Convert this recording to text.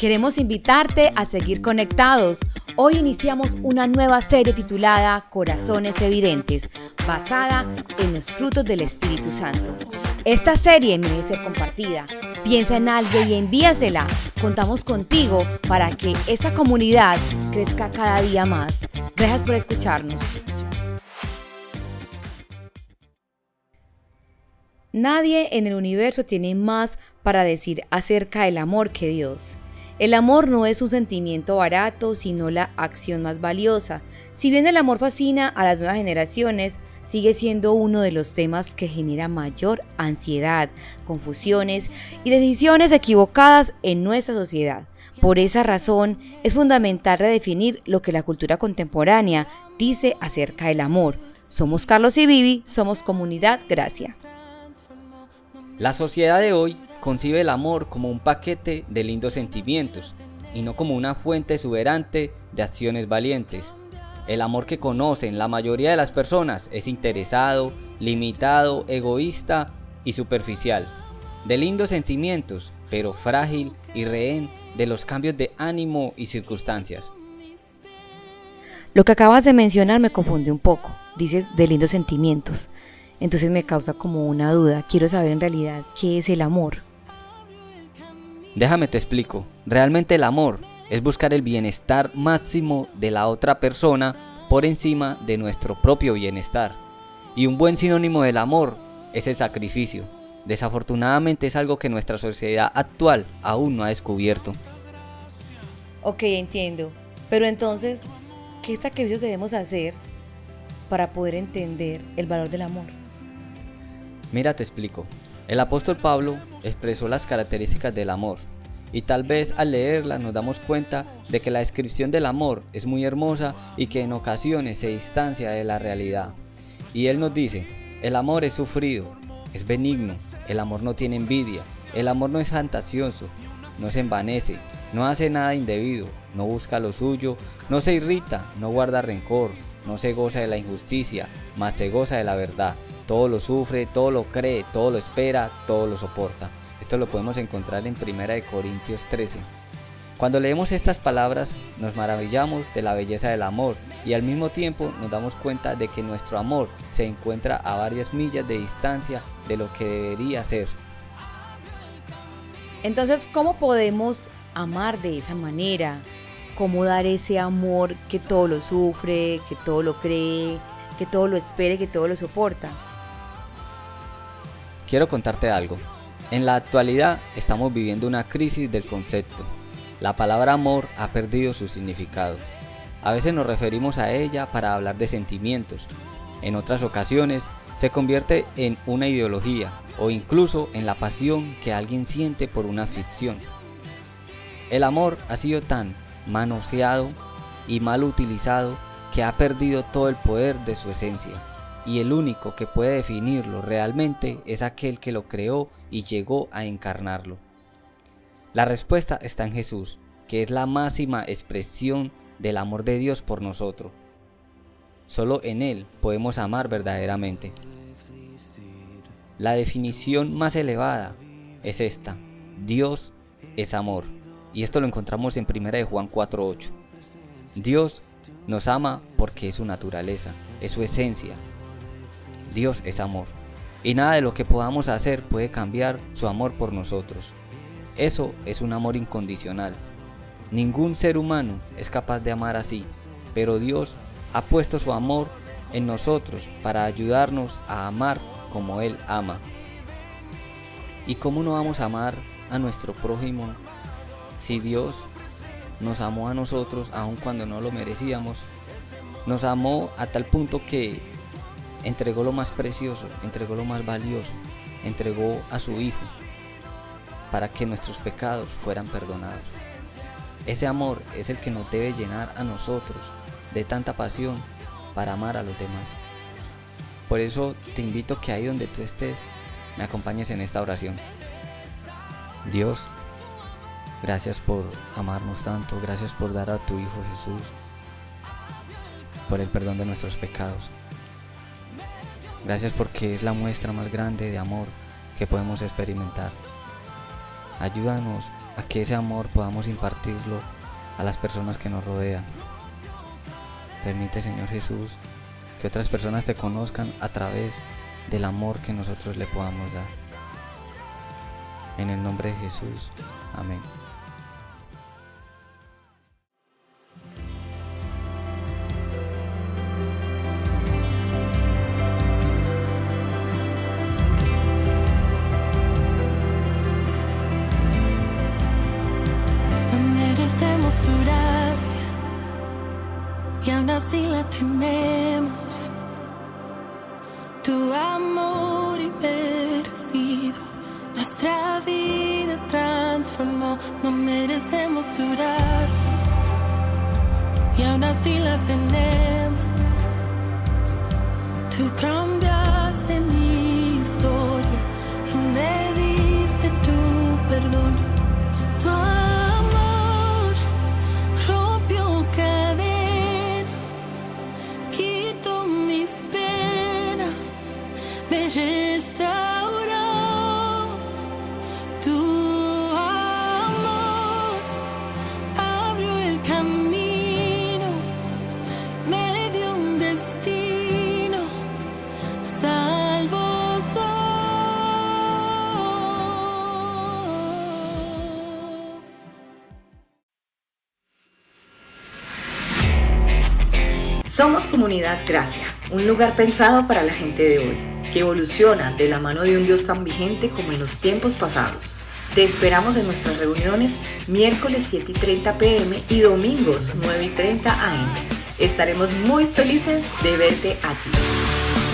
Queremos invitarte a seguir conectados. Hoy iniciamos una nueva serie titulada Corazones Evidentes, basada en los frutos del Espíritu Santo. Esta serie merece ser compartida. Piensa en alguien y envíasela. Contamos contigo para que esa comunidad crezca cada día más. Gracias por escucharnos. Nadie en el universo tiene más para decir acerca del amor que Dios. El amor no es un sentimiento barato, sino la acción más valiosa. Si bien el amor fascina a las nuevas generaciones, sigue siendo uno de los temas que genera mayor ansiedad, confusiones y decisiones equivocadas en nuestra sociedad. Por esa razón, es fundamental redefinir lo que la cultura contemporánea dice acerca del amor. Somos Carlos y Vivi, somos Comunidad Gracia. La sociedad de hoy concibe el amor como un paquete de lindos sentimientos y no como una fuente exuberante de acciones valientes. El amor que conocen la mayoría de las personas es interesado, limitado, egoísta y superficial. De lindos sentimientos, pero frágil y rehén de los cambios de ánimo y circunstancias. Lo que acabas de mencionar me confunde un poco. Dices de lindos sentimientos. Entonces me causa como una duda. Quiero saber en realidad qué es el amor. Déjame te explico. Realmente el amor es buscar el bienestar máximo de la otra persona por encima de nuestro propio bienestar. Y un buen sinónimo del amor es el sacrificio. Desafortunadamente es algo que nuestra sociedad actual aún no ha descubierto. Ok, entiendo. Pero entonces, ¿qué sacrificios debemos hacer para poder entender el valor del amor? Mira, te explico. El apóstol Pablo expresó las características del amor y tal vez al leerla nos damos cuenta de que la descripción del amor es muy hermosa y que en ocasiones se distancia de la realidad. Y él nos dice, el amor es sufrido, es benigno, el amor no tiene envidia, el amor no es fantasioso, no se envanece, no hace nada indebido, no busca lo suyo, no se irrita, no guarda rencor, no se goza de la injusticia, mas se goza de la verdad todo lo sufre, todo lo cree, todo lo espera, todo lo soporta. Esto lo podemos encontrar en 1 Corintios 13. Cuando leemos estas palabras nos maravillamos de la belleza del amor y al mismo tiempo nos damos cuenta de que nuestro amor se encuentra a varias millas de distancia de lo que debería ser. Entonces, ¿cómo podemos amar de esa manera? ¿Cómo dar ese amor que todo lo sufre, que todo lo cree, que todo lo espere, que todo lo soporta? Quiero contarte algo. En la actualidad estamos viviendo una crisis del concepto. La palabra amor ha perdido su significado. A veces nos referimos a ella para hablar de sentimientos. En otras ocasiones se convierte en una ideología o incluso en la pasión que alguien siente por una ficción. El amor ha sido tan manoseado y mal utilizado que ha perdido todo el poder de su esencia y el único que puede definirlo realmente es aquel que lo creó y llegó a encarnarlo. La respuesta está en Jesús, que es la máxima expresión del amor de Dios por nosotros. Solo en Él podemos amar verdaderamente. La definición más elevada es esta. Dios es amor. Y esto lo encontramos en 1 de Juan 4.8. Dios nos ama porque es su naturaleza, es su esencia, Dios es amor. Y nada de lo que podamos hacer puede cambiar su amor por nosotros. Eso es un amor incondicional. Ningún ser humano es capaz de amar así, pero Dios ha puesto su amor en nosotros para ayudarnos a amar como Él ama. ¿Y cómo no vamos a amar a nuestro prójimo si Dios nos amó a nosotros aun cuando no lo merecíamos? Nos amó a tal punto que entregó lo más precioso, entregó lo más valioso, entregó a su Hijo para que nuestros pecados fueran perdonados. Ese amor es el que nos debe llenar a nosotros de tanta pasión para amar a los demás. Por eso te invito que ahí donde tú estés, me acompañes en esta oración. Dios, gracias por amarnos tanto, gracias por dar a tu Hijo Jesús, por el perdón de nuestros pecados. Gracias porque es la muestra más grande de amor que podemos experimentar. Ayúdanos a que ese amor podamos impartirlo a las personas que nos rodean. Permite, Señor Jesús, que otras personas te conozcan a través del amor que nosotros le podamos dar. En el nombre de Jesús. Amén. Y aún así la tenemos. Tu amor inmerecido, nuestra vida transformó, no merecemos durar y aún así la tenemos. Tu cambiaste Somos Comunidad Gracia, un lugar pensado para la gente de hoy, que evoluciona de la mano de un Dios tan vigente como en los tiempos pasados. Te esperamos en nuestras reuniones miércoles 7 y 30 pm y domingos 9 y 30 am. Estaremos muy felices de verte allí.